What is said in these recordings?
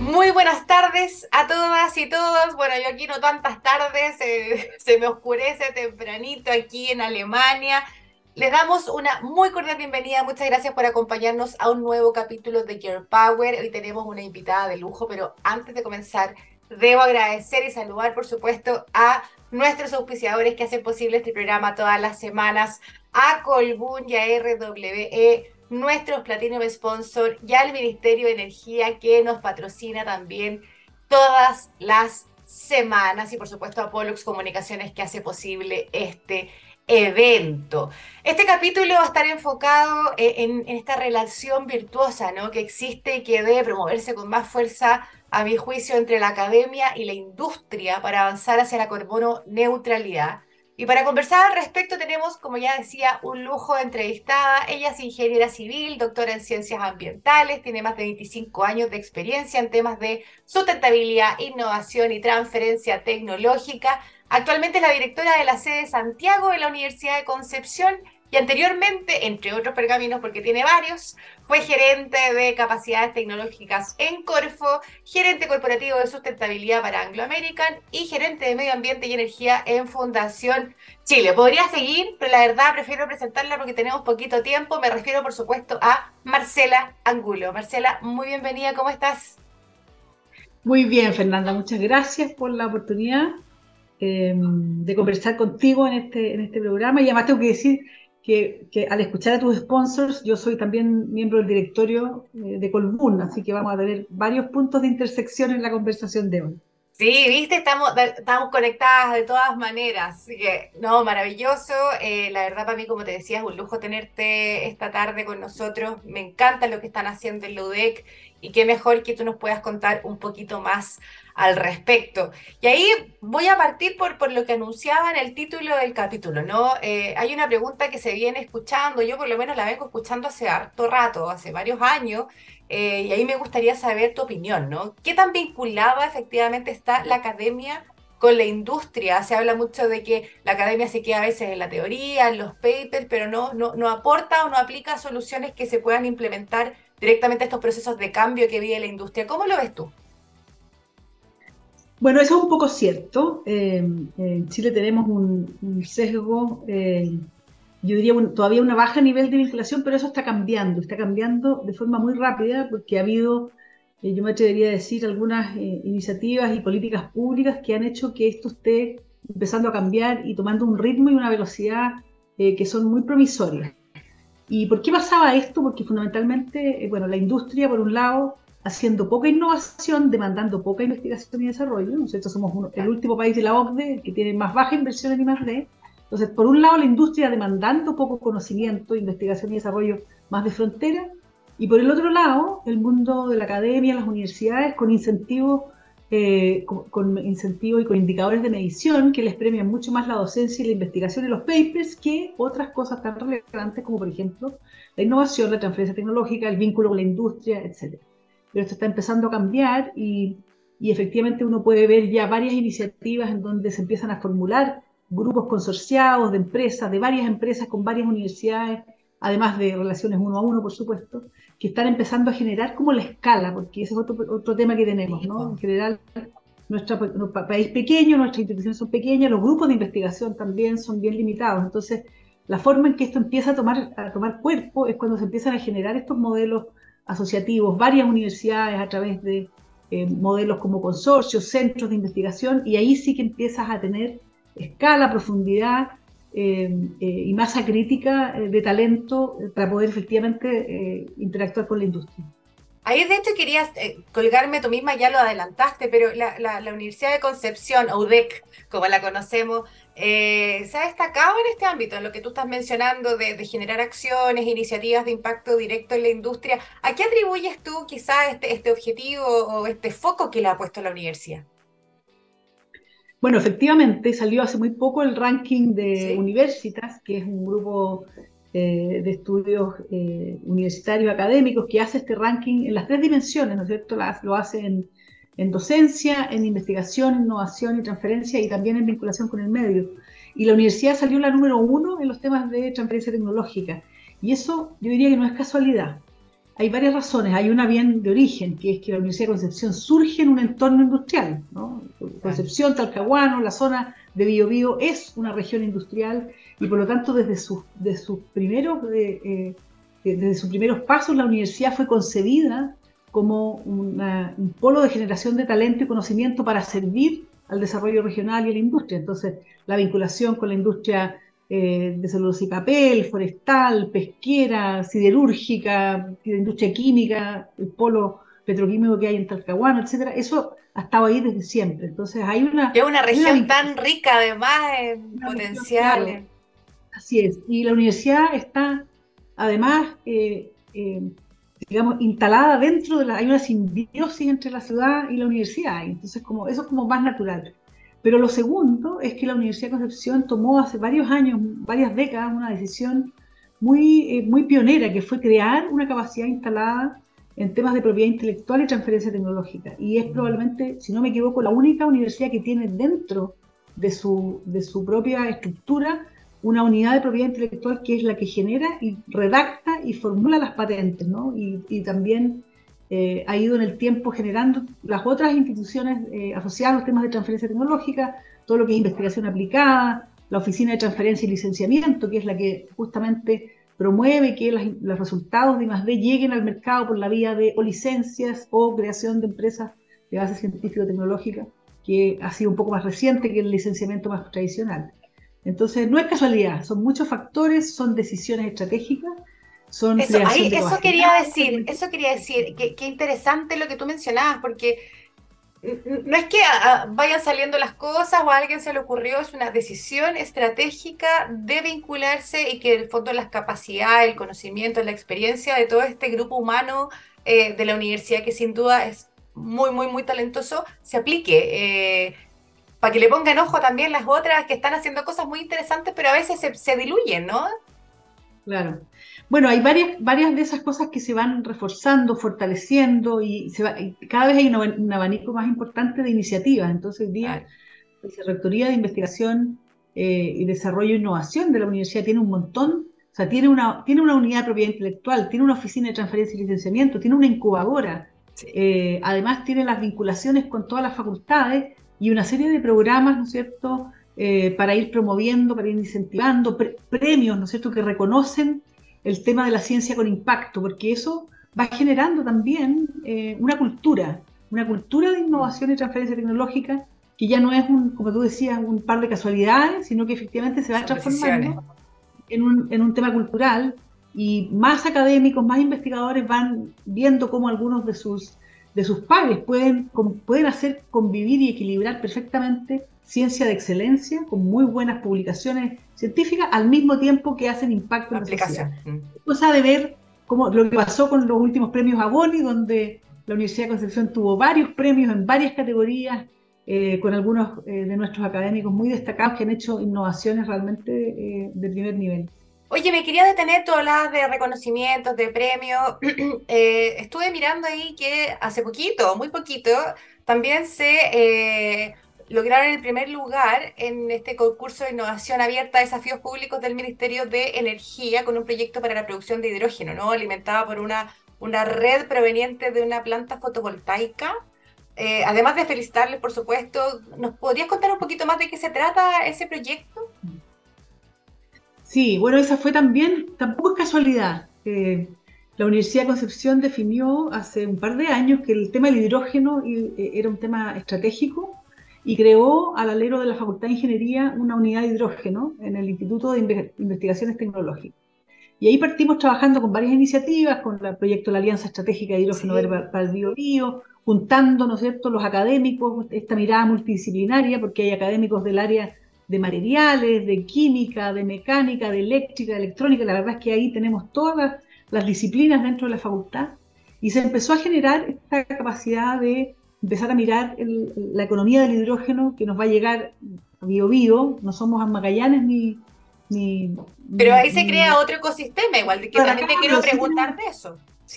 Muy buenas tardes a todas y todos. Bueno, yo aquí no tantas tardes, se me oscurece tempranito aquí en Alemania. Les damos una muy cordial bienvenida. Muchas gracias por acompañarnos a un nuevo capítulo de Your Power. Hoy tenemos una invitada de lujo, pero antes de comenzar, debo agradecer y saludar, por supuesto, a nuestros auspiciadores que hacen posible este programa todas las semanas, a Colbún y a RWE, nuestros Platinum Sponsor y al Ministerio de Energía que nos patrocina también todas las semanas y por supuesto a Pollux Comunicaciones que hace posible este evento. Este capítulo va a estar enfocado eh, en, esta relación virtuosa ¿no? que existe y que debe promoverse con más fuerza, a mi juicio, entre la academia y la industria para avanzar hacia la carbono neutralidad. Y para conversar al respecto tenemos, como ya decía, un lujo de entrevistada. Ella es ingeniera civil, doctora en ciencias ambientales, tiene más de 25 años de experiencia en temas de sustentabilidad, innovación y transferencia tecnológica. Actualmente es la directora de la sede Santiago de la Universidad de Concepción y anteriormente, entre otros pergaminos, porque tiene varios, fue gerente de capacidades tecnológicas en Corfo, gerente corporativo de sustentabilidad para Anglo American y gerente de medio ambiente y energía en Fundación Chile. Podría seguir, pero la verdad prefiero presentarla porque tenemos poquito tiempo. Me refiero, por supuesto, a Marcela Angulo. Marcela, muy bienvenida, ¿cómo estás? Muy bien, Fernanda, muchas gracias por la oportunidad eh, de conversar contigo en este, en este programa. Y además tengo que decir que, al escuchar a tus sponsors, yo soy también miembro del directorio eh, de Colbún, así que vamos a tener varios puntos de intersección en la conversación de hoy. Sí, viste, estamos, estamos conectadas de todas maneras, así que, no, maravilloso. Eh, la verdad, para mí, como te decía, es un lujo tenerte esta tarde con nosotros. Me encanta lo que están haciendo en la UDEC y qué mejor que tú nos puedas contar un poquito más al respecto. Y ahí voy a partir por, por lo que anunciaba en el título del capítulo, ¿no? Eh, hay una pregunta que se viene escuchando, yo por lo menos la vengo escuchando hace harto rato, hace varios años, eh, y ahí me gustaría saber tu opinión, ¿no? ¿Qué tan vinculada efectivamente está la academia con la industria? Se habla mucho de que la academia se queda a veces en la teoría, en los papers, pero no, no, no aporta o no aplica soluciones que se puedan implementar directamente a estos procesos de cambio que vive la industria. ¿Cómo lo ves tú? Bueno, eso es un poco cierto. Eh, en Chile tenemos un, sesgo, eh, yo diría todavía una baja nivel de vinculación, pero eso está cambiando, está cambiando de forma muy rápida porque ha habido, eh, yo me atrevería a decir, algunas iniciativas y políticas públicas que han hecho que esto esté empezando a cambiar y tomando un ritmo y una velocidad que son muy promisorias. ¿Y por qué pasaba esto? Porque fundamentalmente, bueno, la industria, por un lado, haciendo poca innovación, demandando poca investigación y desarrollo. Nosotros somos el último país de la OCDE que tiene más baja inversión en I+.D. Entonces, por un lado, la industria demandando poco conocimiento, investigación y desarrollo más de frontera, y por el otro lado, el mundo de la academia, las universidades, con incentivos eh, con, incentivos y con indicadores de medición que les premian mucho más la docencia y la investigación y los papers que otras cosas tan relevantes como, por ejemplo, la innovación, la transferencia tecnológica, el vínculo con la industria, etc pero esto está empezando a cambiar y, y efectivamente uno puede ver ya varias iniciativas en donde se empiezan a formular grupos consorciados de empresas, de varias empresas con varias universidades, además de relaciones uno a uno, por supuesto, que están empezando a generar como la escala, porque ese es otro, otro tema que tenemos, ¿no? En general, nuestro, país pequeño, nuestras instituciones son pequeñas, los grupos de investigación también son bien limitados. Entonces, la forma en que esto empieza a tomar, a tomar cuerpo es cuando se empiezan a generar estos modelos asociativos, varias universidades a través de eh, modelos como consorcios, centros de investigación, y ahí sí que empiezas a tener escala, profundidad eh, eh, y masa crítica de talento para poder efectivamente interactuar con la industria. Ahí de hecho querías colgarme tú misma, ya lo adelantaste, pero la, Universidad de Concepción, UDEC, como la conocemos, eh, se ha destacado en este ámbito, en lo que tú estás mencionando de, generar acciones, iniciativas de impacto directo en la industria. ¿A qué atribuyes tú quizás este, este objetivo o este foco que le ha puesto la universidad? Bueno, efectivamente salió hace muy poco el ranking de Universitas, que es un grupo eh, de estudios eh, universitarios académicos que hace este ranking en las tres dimensiones, ¿no es cierto? lo hace en en docencia, en investigación, innovación y transferencia y también en vinculación con el medio. Y la universidad salió la número uno en los temas de transferencia tecnológica. Y eso yo diría que no es casualidad. Hay varias razones. Hay una bien de origen, que es que la Universidad de Concepción surge en un entorno industrial. ¿no? Concepción, Talcahuano, la zona de Biobío es una región industrial y por lo tanto desde sus, de sus primeros, eh, eh, desde sus primeros pasos la universidad fue concebida como un polo de generación de talento y conocimiento para servir al desarrollo regional y a la industria. Entonces, la vinculación con la industria eh, de celulosa y papel, forestal, pesquera, siderúrgica, industria química, el polo petroquímico que hay en Talcahuano, etcétera, eso ha estado ahí desde siempre. Entonces hay una... Es una región tan rica además en potenciales. Así es. Y la universidad está además, eh, eh, digamos, instalada dentro de la... Hay una simbiosis entre la ciudad y la universidad. Entonces como, eso es como más natural. Pero lo segundo es que la Universidad de Concepción tomó hace varios años, varias décadas, una decisión muy, eh, muy pionera, que fue crear una capacidad instalada en temas de propiedad intelectual y transferencia tecnológica. Y es probablemente, si no me equivoco, la única universidad que tiene dentro de su, de su propia estructura una unidad de propiedad intelectual que es la que genera y redacta y formula las patentes, ¿no? Y, y también eh, ha ido en el tiempo generando las otras instituciones eh, asociadas a los temas de transferencia tecnológica, todo lo que es investigación aplicada, la Oficina de Transferencia y Licenciamiento, que es la que justamente promueve que los resultados de I+.D. lleguen al mercado por la vía de o licencias o creación de empresas de base científico-tecnológica, que ha sido un poco más reciente que el licenciamiento más tradicional. Entonces, no es casualidad, son muchos factores, son decisiones estratégicas eso, eso quería decir, eso quería decir, que, interesante lo que tú mencionabas, porque no es que vayan saliendo las cosas o a alguien se le ocurrió, es una decisión estratégica de vincularse y que en el fondo las capacidades, el conocimiento, la experiencia de todo este grupo humano eh, de la universidad, que sin duda es muy, muy, muy talentoso, se aplique. Eh, para que le pongan ojo también las otras que están haciendo cosas muy interesantes, pero a veces se, se diluyen, ¿no? Claro. Bueno, hay varias, varias de esas cosas que se van reforzando, fortaleciendo y, se va, cada vez hay un, abanico más importante de iniciativas. Entonces, hoy día, la Vicerrectoría de Investigación eh, y Desarrollo e Innovación de la universidad tiene un montón, o sea, tiene una, tiene una unidad de propiedad intelectual, tiene una oficina de transferencia y licenciamiento, tiene una incubadora, eh, además tiene las vinculaciones con todas las facultades y una serie de programas, ¿no es cierto?, eh, para ir promoviendo, para ir incentivando, premios, ¿no es cierto?, que reconocen el tema de la ciencia con impacto, porque eso va generando también eh, una cultura, una cultura de innovación y transferencia tecnológica que ya no es, un, como tú decías, un par de casualidades, sino que efectivamente se va transformando en un, en un tema cultural. Y más académicos, más investigadores van viendo cómo algunos de sus, de sus pares pueden, pueden hacer convivir y equilibrar perfectamente ciencia de excelencia, con muy buenas publicaciones científicas, al mismo tiempo que hacen impacto en la aplicación. sociedad. Cosa de ver cómo, lo que pasó con los últimos premios Aboni, donde la Universidad de Concepción tuvo varios premios en varias categorías, eh, con algunos eh, de nuestros académicos muy destacados que han hecho innovaciones realmente eh, de primer nivel. Oye, me quería detener, tú hablabas de reconocimientos, de premios. estuve mirando ahí que hace poquito, muy poquito, también se lograron el primer lugar en este concurso de innovación abierta a desafíos públicos del Ministerio de Energía con un proyecto para la producción de hidrógeno, ¿no? alimentada por una, una red proveniente de una planta fotovoltaica. Eh, además de felicitarles, por supuesto, ¿nos podrías contar un poquito más de qué se trata ese proyecto? Sí, bueno, esa fue también, tampoco es casualidad. La Universidad de Concepción definió hace un par de años que el tema del hidrógeno eh, era un tema estratégico y creó al alero de la Facultad de Ingeniería una unidad de hidrógeno en el Instituto de Investigaciones Tecnológicas. Y ahí partimos trabajando con varias iniciativas, con el proyecto de la Alianza Estratégica de Hidrógeno para el Bio, juntando, ¿no es cierto?, los académicos, esta mirada multidisciplinaria, porque hay académicos del área de materiales, de química, de mecánica, de eléctrica, de electrónica, la verdad es que ahí tenemos todas las disciplinas dentro de la facultad, y se empezó a generar esta capacidad de empezar a mirar la economía del hidrógeno que nos va a llegar a bio bio, no somos a Magallanes ni, ni Pero ahí se crea otro ecosistema, igual que también te quiero preguntar de eso.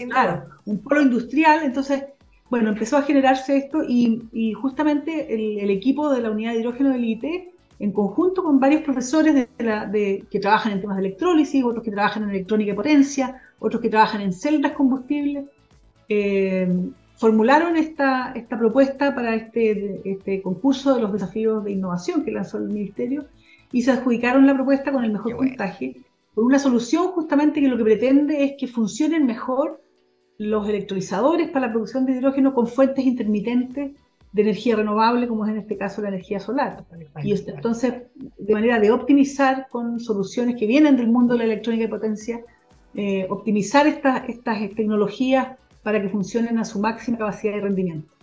claro, un polo industrial, entonces, bueno, empezó a generarse esto y, justamente el, equipo de la unidad de hidrógeno del IT en conjunto con varios profesores de que trabajan en temas de electrólisis, otros que trabajan en electrónica y potencia, otros que trabajan en celdas combustibles, eh, formularon esta, esta propuesta para este, este concurso de los desafíos de innovación que lanzó el Ministerio y se adjudicaron la propuesta con el mejor puntaje, con una solución justamente que lo que pretende es que funcionen mejor los electrolizadores para la producción de hidrógeno con fuentes intermitentes de energía renovable, como es en este caso la energía solar. Y entonces, de manera de optimizar con soluciones que vienen del mundo de la electrónica y potencia, eh, optimizar estas, estas tecnologías para que funcionen a su máxima capacidad de rendimiento.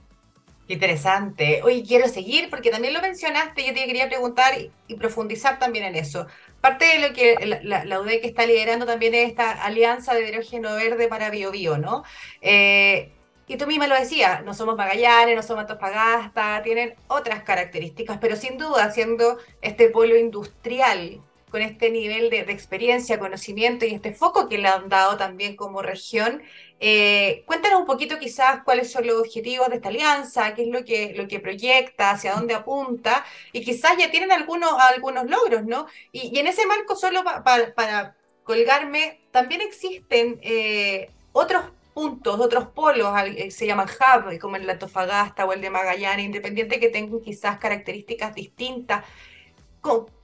Interesante. Hoy quiero seguir porque también lo mencionaste, yo te quería preguntar y, profundizar también en eso. Parte de lo que la, la, UDEC está liderando también es esta alianza de hidrógeno verde para BioBio, ¿no? Eh, y tú misma lo decías, no somos Magallanes, no somos Antofagasta, tienen otras características, pero sin duda, siendo este pueblo industrial con este nivel de, experiencia, conocimiento y este foco que le han dado también como región. Eh, cuéntanos un poquito quizás cuáles son los objetivos de esta alianza, qué es lo que, lo que proyecta, hacia dónde apunta, y quizás ya tienen algunos, algunos logros, ¿no? Y, en ese marco, solo para colgarme, también existen eh, otros puntos, otros polos, eh, se llaman hub, como el de Antofagasta o el de Magallanes, independiente que tengan quizás características distintas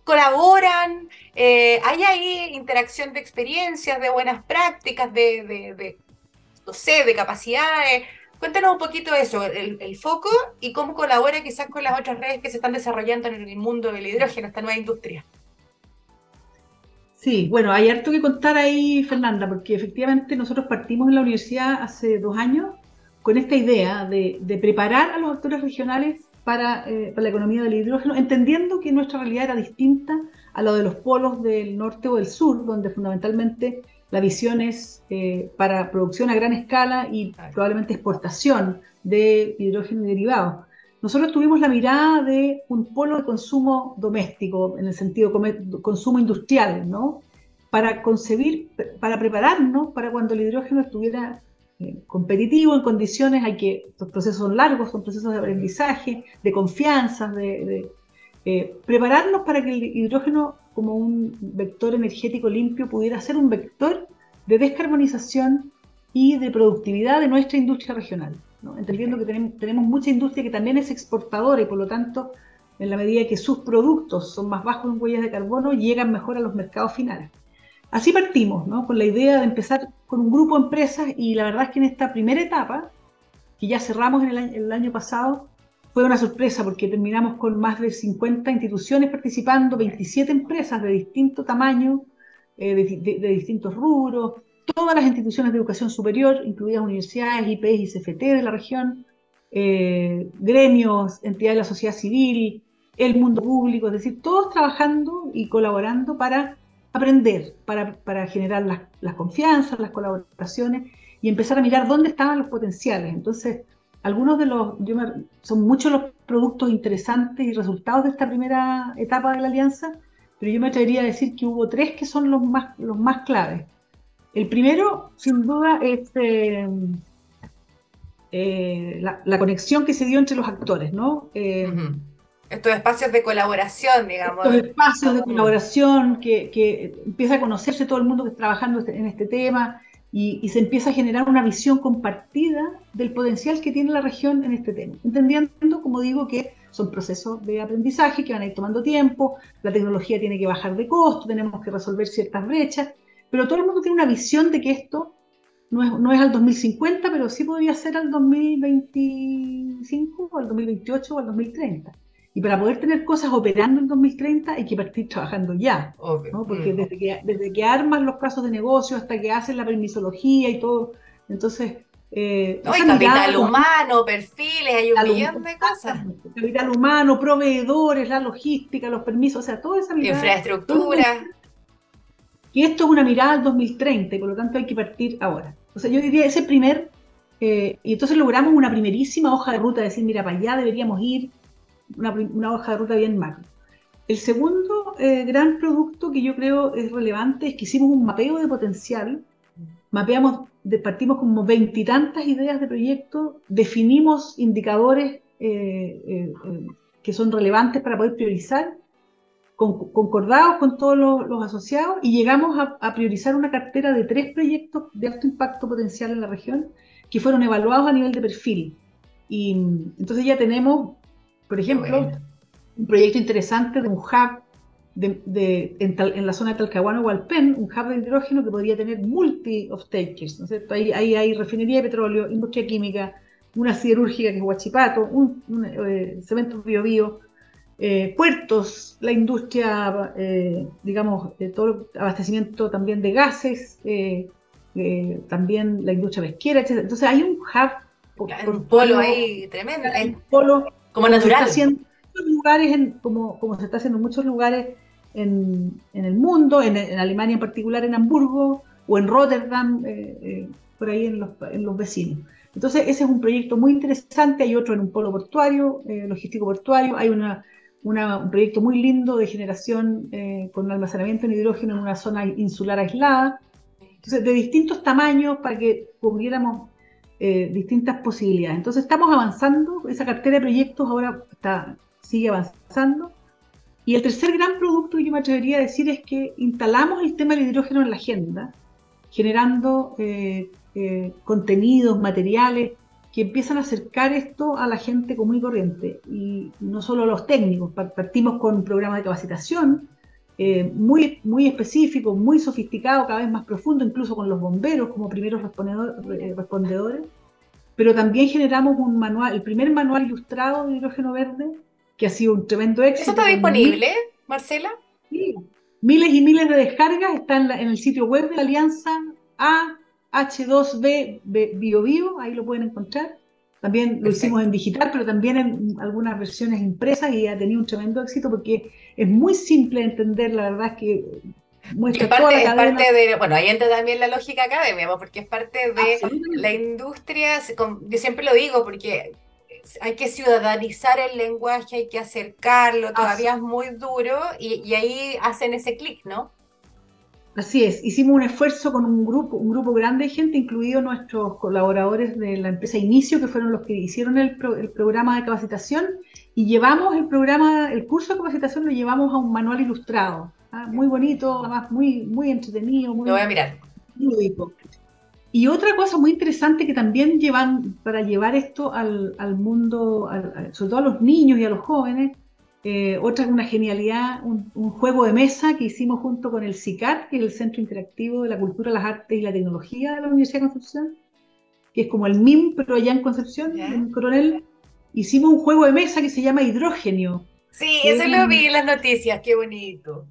colaboran, eh, hay ahí interacción de experiencias, de buenas prácticas, de, de, no sé, de capacidades. Cuéntanos un poquito eso, el, foco y cómo colabora quizás con las otras redes que se están desarrollando en el mundo del hidrógeno, esta nueva industria. Sí, bueno, hay harto que contar ahí, Fernanda, porque efectivamente nosotros partimos en la universidad hace dos años con esta idea de, de preparar a los actores regionales eh, para, la economía del hidrógeno, entendiendo que nuestra realidad era distinta a lo de los polos del norte o del sur, donde fundamentalmente la visión es eh, para producción a gran escala y probablemente exportación de hidrógeno y derivados. Nosotros tuvimos la mirada de un polo de consumo doméstico, en el sentido consumo industrial, ¿no? Para concebir, para prepararnos para cuando el hidrógeno estuviera eh, competitivo en condiciones, hay que, estos procesos son largos, son procesos de aprendizaje, de confianza, de, eh, prepararnos para que el hidrógeno como un vector energético limpio pudiera ser un vector de descarbonización y de productividad de nuestra industria regional. Entendiendo que tenemos, tenemos mucha industria que también es exportadora y por lo tanto, en la medida que sus productos son más bajos en huellas de carbono, llegan mejor a los mercados finales. Así partimos, ¿no? Con la idea de empezar con un grupo de empresas y la verdad es que en esta primera etapa, que ya cerramos en el año, pasado, fue una sorpresa porque terminamos con más de 50 instituciones participando, 27 empresas de distinto tamaño, eh, de, distintos rubros, todas las instituciones de educación superior, incluidas universidades, IPs y CFT de la región, eh, gremios, entidades de la sociedad civil, el mundo público, es decir, todos trabajando y colaborando para aprender para, para generar las, las, confianzas, las colaboraciones y empezar a mirar dónde estaban los potenciales. Entonces, algunos de los, son muchos los productos interesantes y resultados de esta primera etapa de la alianza, pero yo me atrevería a decir que hubo tres que son los más, los más claves. El primero, sin duda, es eh, eh, la, conexión que se dio entre los actores, ¿no? Eh, estos espacios de colaboración, digamos. Estos espacios de colaboración, que, empieza a conocerse todo el mundo que está trabajando este, en este tema y, se empieza a generar una visión compartida del potencial que tiene la región en este tema. Entendiendo, como digo, que son procesos de aprendizaje que van a ir tomando tiempo, la tecnología tiene que bajar de costo, tenemos que resolver ciertas brechas, pero todo el mundo tiene una visión de que esto no es, no es al 2050, pero sí podría ser al 2025 o al 2028 o al 2030. Y para poder tener cosas operando en 2030 hay que partir trabajando ya, ¿no? porque mm. desde, que, desde que armas los casos de negocio hasta que hacen la permisología y todo, entonces... Eh, capital humano, perfiles, hay un millón de cosas. Capital humano, proveedores, la logística, los permisos, o sea, toda esa mirada. Infraestructura. Y esto es una mirada al 2030 y por lo tanto hay que partir ahora. O sea, yo diría ese primer, eh, y entonces logramos una primerísima hoja de ruta, decir, mira, para allá deberíamos ir, una, hoja de ruta bien macro. El segundo eh, gran producto que yo creo es relevante es que hicimos un mapeo de potencial, mapeamos, partimos como veintitantas ideas de proyecto, definimos indicadores eh, eh, que son relevantes para poder priorizar concordados con todos los, asociados y llegamos a, priorizar una cartera de tres proyectos de alto impacto potencial en la región que fueron evaluados a nivel de perfil. Y entonces ya tenemos, por ejemplo, un proyecto interesante de un hub de, en, la zona de Talcahuano o Alpen, un hub de hidrógeno que podría tener multi of takers, ¿no es cierto? Ahí, hay refinería de petróleo, industria química, una siderúrgica que es Huachipato, un, eh, cemento bio, eh, puertos, la industria, eh, digamos, todo el abastecimiento también de gases, también la industria pesquera, etc. Entonces hay un hub. un polo ahí tremendo. Un polo como natural. lugares, como, como se está haciendo en muchos lugares en, el mundo, en, Alemania en particular, en Hamburgo o en Rotterdam, eh, eh, por ahí en los, vecinos. Entonces, ese es un proyecto muy interesante. Hay otro en un polo portuario, eh, logístico portuario. Hay una, un proyecto muy lindo de generación con almacenamiento en hidrógeno en una zona insular aislada. Entonces, de distintos tamaños para que cubriéramos distintas posibilidades. Entonces, estamos avanzando. Esa cartera de proyectos ahora está, sigue avanzando. Y el tercer gran producto que yo me atrevería a decir es que instalamos el tema del hidrógeno en la agenda, generando eh, eh, contenidos, materiales que empiezan a acercar esto a la gente común y corriente, y no solo a los técnicos. Partimos con un programa de capacitación eh, muy, muy específico, muy sofisticado, cada vez más profundo, incluso con los bomberos como primeros respondedores, pero también generamos un manual, el primer manual ilustrado de hidrógeno verde, que ha sido un tremendo éxito. ¿Eso está disponible, Marcela? Sí. Miles y miles de descargas están en, el sitio web de la Alianza AH2B BioBio, ahí lo pueden encontrar. También lo hicimos en digital, pero también en algunas versiones impresas y ha tenido un tremendo éxito porque es muy simple de entender, la verdad es que muestra parte, toda la es parte de, bueno, ahí entra también la lógica academia, porque es parte de la industria, yo siempre lo digo, porque hay que ciudadanizar el lenguaje, hay que acercarlo, todavía es muy duro y, ahí hacen ese clic, ¿no? Así es, hicimos un esfuerzo con un grupo, un grupo grande de gente, incluidos nuestros colaboradores de la empresa Inicio, que fueron los que hicieron el, programa de capacitación, y llevamos el programa, el curso de capacitación lo llevamos a un manual ilustrado, ¿ah? muy bonito, además muy, muy entretenido, muy lo voy a mirar. lúdico. Y otra cosa muy interesante que también llevan para llevar esto al, mundo, sobre todo a los niños y a los jóvenes, eh, otra una genialidad, un, juego de mesa que hicimos junto con el CICAT, que es el Centro Interactivo de la Cultura, las Artes y la Tecnología de la Universidad de Concepción, que es como el MIM, pero allá en Concepción, en Coronel. Hicimos un juego de mesa que se llama Hidrógeno. Sí, eso lo vi en las noticias, qué bonito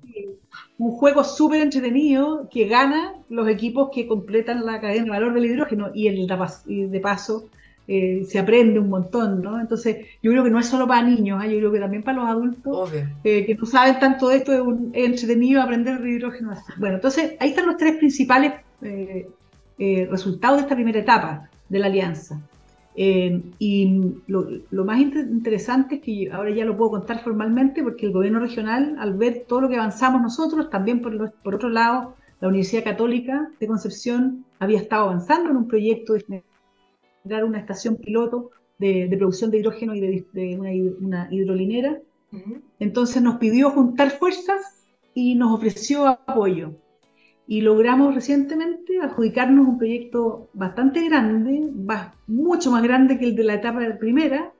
un juego súper entretenido que gana los equipos que completan la cadena de valor del hidrógeno y, el, de paso eh, se aprende un montón, ¿no? Entonces, yo creo que no es solo para niños, ¿eh? yo creo que también para los adultos eh, que no saben tanto de esto, es, un, entretenido aprender de hidrógeno. Bueno, entonces ahí están los tres principales resultados de esta primera etapa de la alianza. Eh, y lo, más interesante es que ahora ya lo puedo contar formalmente porque el gobierno regional, al ver todo lo que avanzamos nosotros, también por, por otro lado, la Universidad Católica de Concepción había estado avanzando en un proyecto de generar una estación piloto de, producción de hidrógeno y de, una, una, hidrolinera. Entonces nos pidió juntar fuerzas y nos ofreció apoyo y logramos recientemente adjudicarnos un proyecto bastante grande, mucho más grande que el de la etapa primera,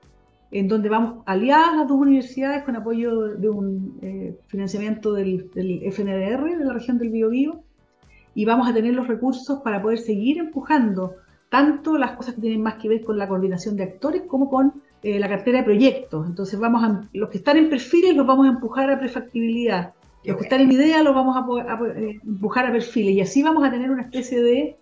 en donde vamos aliadas las dos universidades con apoyo de un eh, financiamiento del, FNDR de la región del Biobío y vamos a tener los recursos para poder seguir empujando tanto las cosas que tienen más que ver con la coordinación de actores como con eh, la cartera de proyectos. Entonces vamos a, los que están en perfiles los vamos a empujar a prefactibilidad los que están en idea los vamos a, eh, empujar a perfiles y así vamos a tener una especie de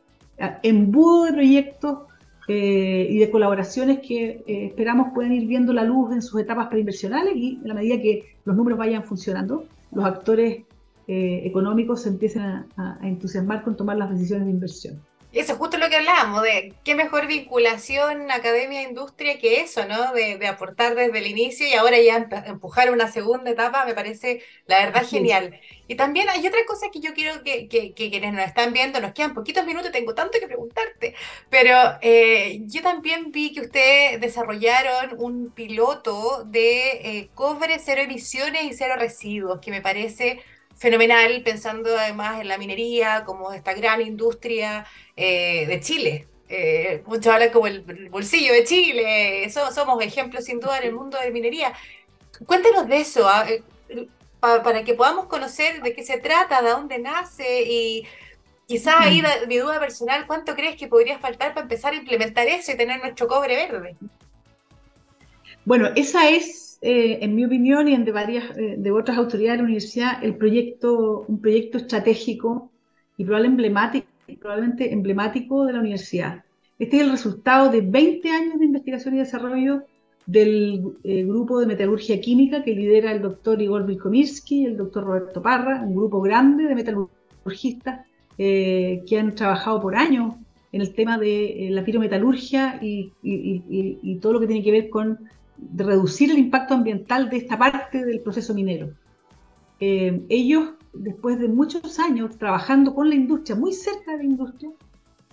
embudo de proyectos eh, y de colaboraciones que eh, esperamos puedan ir viendo la luz en sus etapas preinversionales y en la medida que los números vayan funcionando, los actores económicos se empiecen a, entusiasmar con tomar las decisiones de inversión. Eso es justo lo que hablábamos, de qué mejor vinculación academia-industria que eso, ¿no? De, aportar desde el inicio y ahora ya empujar una segunda etapa, me parece la verdad genial. Y también hay otra cosa que yo quiero que, que, quienes nos están viendo, nos quedan poquitos minutos, tengo tanto que preguntarte, pero eh, yo también vi que ustedes desarrollaron un piloto de eh, cobre cero emisiones y cero residuos, que me parece fenomenal, pensando además en la minería como esta gran industria eh, de Chile. Eh, muchos hablan como el, bolsillo de Chile, somos ejemplos sin duda en el mundo de minería. Cuéntenos de eso, ah, eh, para que podamos conocer de qué se trata, de dónde nace y quizás ahí mi duda personal, ¿cuánto crees que podría faltar para empezar a implementar eso y tener nuestro cobre verde? Bueno, esa es eh, en mi opinión y en de varias eh, de otras autoridades de la universidad, el proyecto, un proyecto estratégico y probablemente emblemático, probablemente emblemático de la universidad. Este es el resultado de 20 años de investigación y desarrollo del eh, grupo de metalurgia química que lidera el doctor Igor Vilkomirsky y el doctor Roberto Parra, un grupo grande de metalurgistas que han trabajado por años en el tema de la pirometalurgia y, y, todo lo que tiene que ver con de reducir el impacto ambiental de esta parte del proceso minero. Eh, ellos, después de muchos años trabajando con la industria, muy cerca de la industria,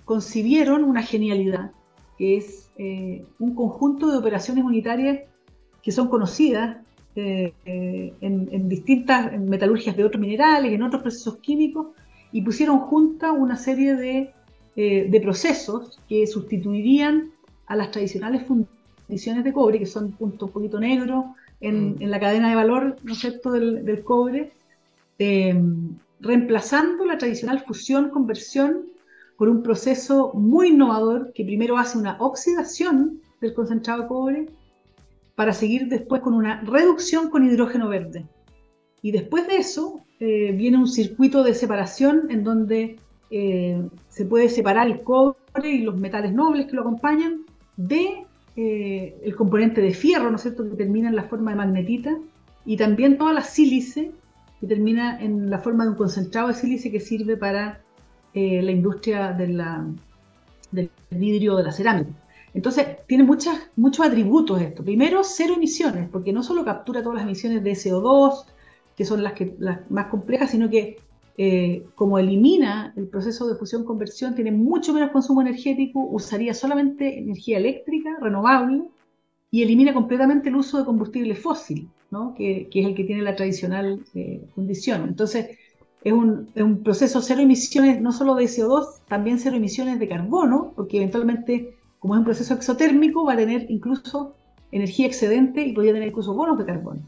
concibieron una genialidad, que es eh, un conjunto de operaciones unitarias que son conocidas eh, en, distintas metalurgias de otros minerales, en otros procesos químicos, y pusieron junta una serie de, de procesos que sustituirían a las tradicionales funciones emisiones de cobre, que son puntos un poquito negros en, mm. en, la cadena de valor, ¿no es cierto?, del, del cobre, eh, reemplazando la tradicional fusión-conversión por un proceso muy innovador que primero hace una oxidación del concentrado de cobre para seguir después con una reducción con hidrógeno verde. Y después de eso eh, viene un circuito de separación en donde eh, se puede separar el cobre y los metales nobles que lo acompañan de eh, el componente de fierro, ¿no es cierto?, que termina en la forma de magnetita, y también toda la sílice, que termina en la forma de un concentrado de sílice que sirve para eh, la industria del vidrio de la cerámica. Entonces, tiene muchas, muchos atributos esto. Primero, cero emisiones, porque no solo captura todas las emisiones de CO2, que son las, que, las más complejas, sino que eh, como elimina el proceso de fusión-conversión, tiene mucho menos consumo energético, usaría solamente energía eléctrica renovable y elimina completamente el uso de combustible fósil, ¿no? que, es el que tiene la tradicional eh, condición. Entonces, es un, es un, proceso cero emisiones no solo de CO2, también cero emisiones de carbono, porque eventualmente, como es un proceso exotérmico, va a tener incluso energía excedente y podría tener incluso bonos de carbono.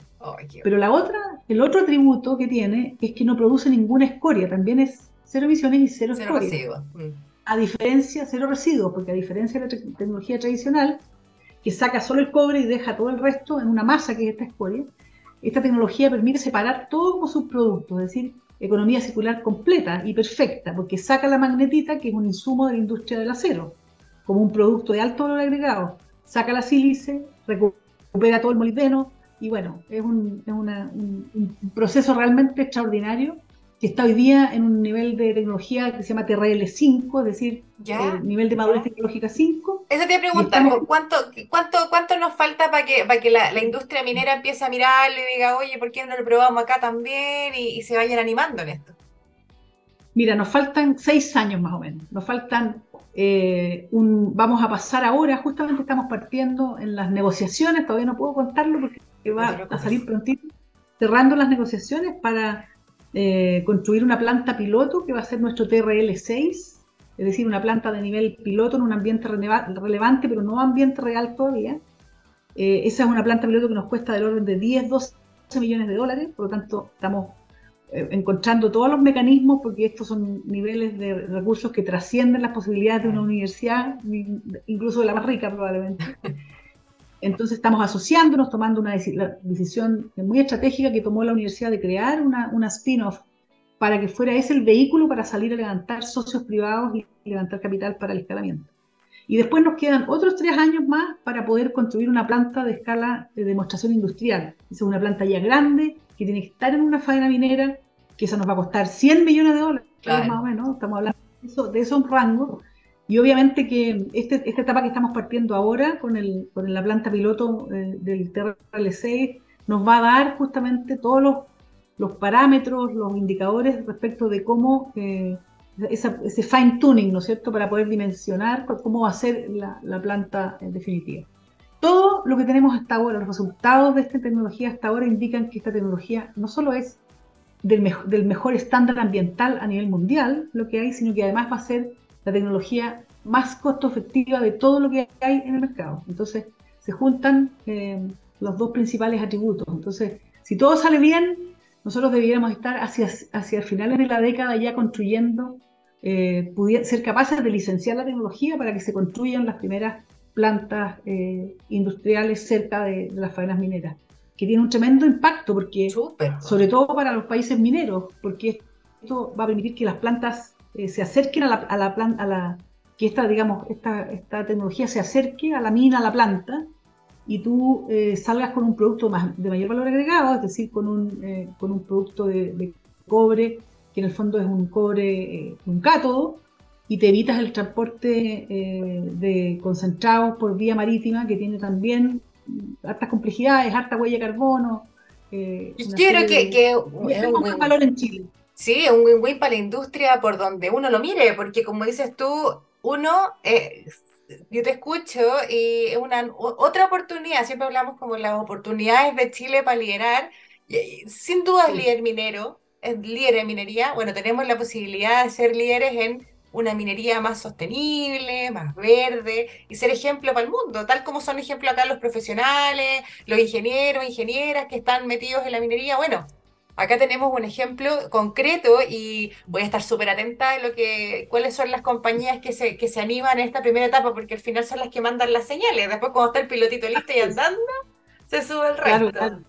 Pero la otra, el otro atributo que tiene es que no produce ninguna escoria, también es cero emisiones y cero, cero escoria. Mm. A diferencia, cero residuos, porque a diferencia de la tecnología tradicional, que saca solo el cobre y deja todo el resto en una masa que es esta escoria, esta tecnología permite separar todo como subproductos, es decir, economía circular completa y perfecta, porque saca la magnetita, que es un insumo de la industria del acero, como un producto de alto valor agregado, saca la sílice, recupera todo el molibdeno, y bueno, es, un, proceso realmente extraordinario que está hoy día en un nivel de tecnología que se llama TRL5, es decir, el nivel de madurez tecnológica 5. Eso te preguntar, ¿cuánto, cuánto, ¿cuánto nos falta para que, para que la, industria minera empiece a mirarlo y diga, oye, ¿por qué no lo probamos acá también? Y, se vayan animando en esto. Mira, nos faltan seis años más o menos. Nos faltan eh, un, vamos a pasar ahora, justamente estamos partiendo en las negociaciones, todavía no puedo contarlo porque que va a salir prontito, cerrando las negociaciones para eh, construir una planta piloto que va a ser nuestro TRL6, es decir, una planta de nivel piloto en un ambiente relevante, pero no ambiente real todavía. Eh, esa es una planta piloto que nos cuesta del orden de 10, 12 millones de dólares, por lo tanto estamos eh, encontrando todos los mecanismos, porque estos son niveles de recursos que trascienden las posibilidades de una universidad, incluso de la más rica probablemente. Entonces estamos asociándonos, tomando una decisión muy estratégica que tomó la universidad de crear una, una spin-off para que fuera ese el vehículo para salir a levantar socios privados y levantar capital para el escalamiento. Y después nos quedan otros tres años más para poder construir una planta de escala de demostración industrial. Es una planta ya grande, que tiene que estar en una faena minera, que eso nos va a costar 100 millones de dólares, más o menos, estamos hablando de eso, de esos rangos, Y obviamente que este, esta etapa que estamos partiendo ahora con, el, con la planta piloto eh, del TRL6 nos va a dar justamente todos los, los parámetros, los indicadores respecto de cómo eh, ese fine tuning, ¿no es cierto?, para poder dimensionar cómo va a ser la, la planta definitiva. Todo lo que tenemos hasta ahora, los resultados de esta tecnología hasta ahora indican que esta tecnología no solo es del, del mejor estándar ambiental a nivel mundial, lo que hay, sino que además va a ser la tecnología más costo efectiva de todo lo que hay en el mercado. Entonces, se juntan eh, los dos principales atributos. Entonces, si todo sale bien, nosotros deberíamos estar hacia, hacia finales de la década ya construyendo, eh, ser capaces de licenciar la tecnología para que se construyan las primeras plantas eh, industriales cerca de, las faenas mineras, que tiene un tremendo impacto, porque sobre todo para los países mineros, porque esto va a permitir que las plantas eh, se acerquen a la, a la, a la que esta, digamos, esta, esta tecnología se acerque a la mina, a la planta, y tú eh, salgas con un producto más, de mayor valor agregado, es decir, con un, eh, con un producto de, cobre, que en el fondo es un cobre, un cátodo, y te evitas el transporte de concentrados por vía marítima, que tiene también hartas complejidades, harta huella de carbono. quiero que, que, un valor en Chile. Sí, un win-win para la industria por donde uno lo mire, porque como dices tú, uno, eh, yo te escucho y es una otra oportunidad, siempre hablamos como las oportunidades de Chile para liderar, sin duda es líder minero, es líder en minería, bueno, tenemos la posibilidad de ser líderes en una minería más sostenible, más verde y ser ejemplo para el mundo, tal como son ejemplo acá los profesionales, los ingenieros, ingenieras que están metidos en la minería, bueno, Acá tenemos un ejemplo concreto y voy a estar súper atenta de lo que, cuáles son las compañías que se, que se animan en esta primera etapa, porque al final son las que mandan las señales. Después, cuando está el pilotito listo y andando, se sube el resto.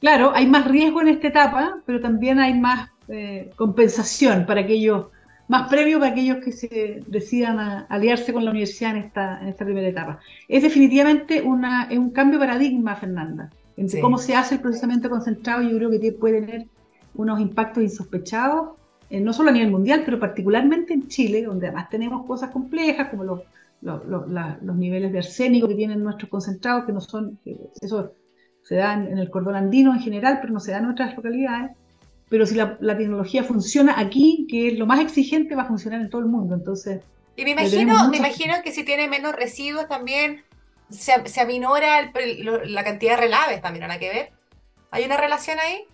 Claro, hay más riesgo en esta etapa, pero también hay más eh, compensación para aquellos, más premio para aquellos que se decidan a aliarse con la universidad en esta, en esta primera etapa. Es definitivamente una, es un cambio de paradigma, Fernanda cómo se hace el procesamiento concentrado, yo creo que puede tener unos impactos insospechados, eh, no solo a nivel mundial, pero particularmente en Chile, donde además tenemos cosas complejas como los, los, niveles de arsénico que tienen nuestros concentrados, que no son, eso se da en, el cordón andino en general, pero no se da en otras localidades. Pero si la, tecnología funciona aquí, que es lo más exigente, va a funcionar en todo el mundo. Entonces, y me imagino, me imagino que si tiene menos residuos también se, se aminora la cantidad de relaves también, ¿no que ver? ¿Hay una relación ahí?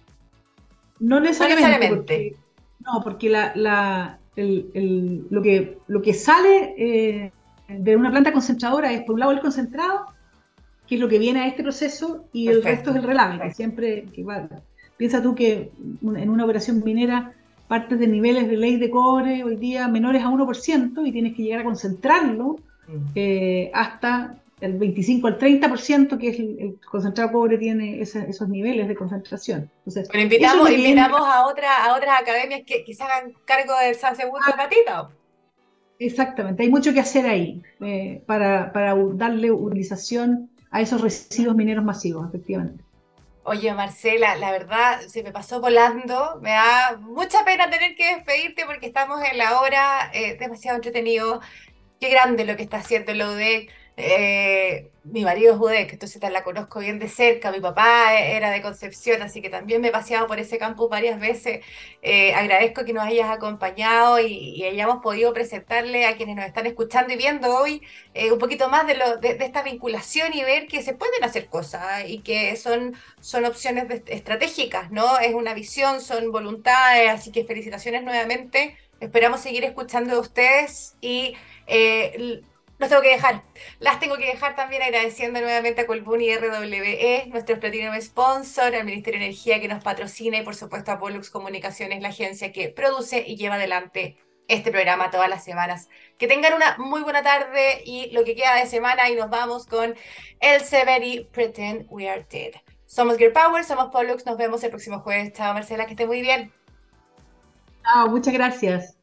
No necesariamente. no, porque la, la, el, lo, que, lo que sale eh, de una planta concentradora es, por un lado, el concentrado, que es lo que viene a este proceso, y el resto es el relave, que siempre que Piensa tú que en una operación minera partes de niveles de ley de cobre hoy día menores a 1% y tienes que llegar a concentrarlo mm. eh, hasta el 25 al 30% que es el, concentrado cobre tiene esos niveles de concentración. Entonces, Pero invitamos, invitamos a, otra, a otras academias que, que se hagan cargo del segundo ah, patito. Exactamente, hay mucho que hacer ahí eh, para, para darle utilización a esos residuos mineros masivos, efectivamente. Oye, Marcela, la verdad se me pasó volando. Me da mucha pena tener que despedirte porque estamos en la hora, eh, demasiado entretenido. Qué grande lo que está haciendo el UDEC eh, mi marido es judec, entonces la conozco bien de cerca. Mi papá era de Concepción, así que también me he paseado por ese campus varias veces. Eh, agradezco que nos hayas acompañado y, hayamos podido presentarle a quienes nos están escuchando y viendo hoy eh, un poquito más de, esta vinculación y ver que se pueden hacer cosas y que son, son opciones estratégicas, ¿no? Es una visión, son voluntades, así que felicitaciones nuevamente. Esperamos seguir escuchando de ustedes y los tengo que dejar. Las tengo que dejar también agradeciendo nuevamente a Colbún y RWE, nuestro Platinum Sponsor, al Ministerio de Energía que nos patrocina y por supuesto a Pollux Comunicaciones, la agencia que produce y lleva adelante este programa todas las semanas. Que tengan una muy buena tarde y lo que queda de semana y nos vamos con El Severi Pretend We Are Dead. Somos Gear Power, somos Pollux, nos vemos el próximo jueves. Chao Marcela, que esté muy bien. Chao, muchas gracias.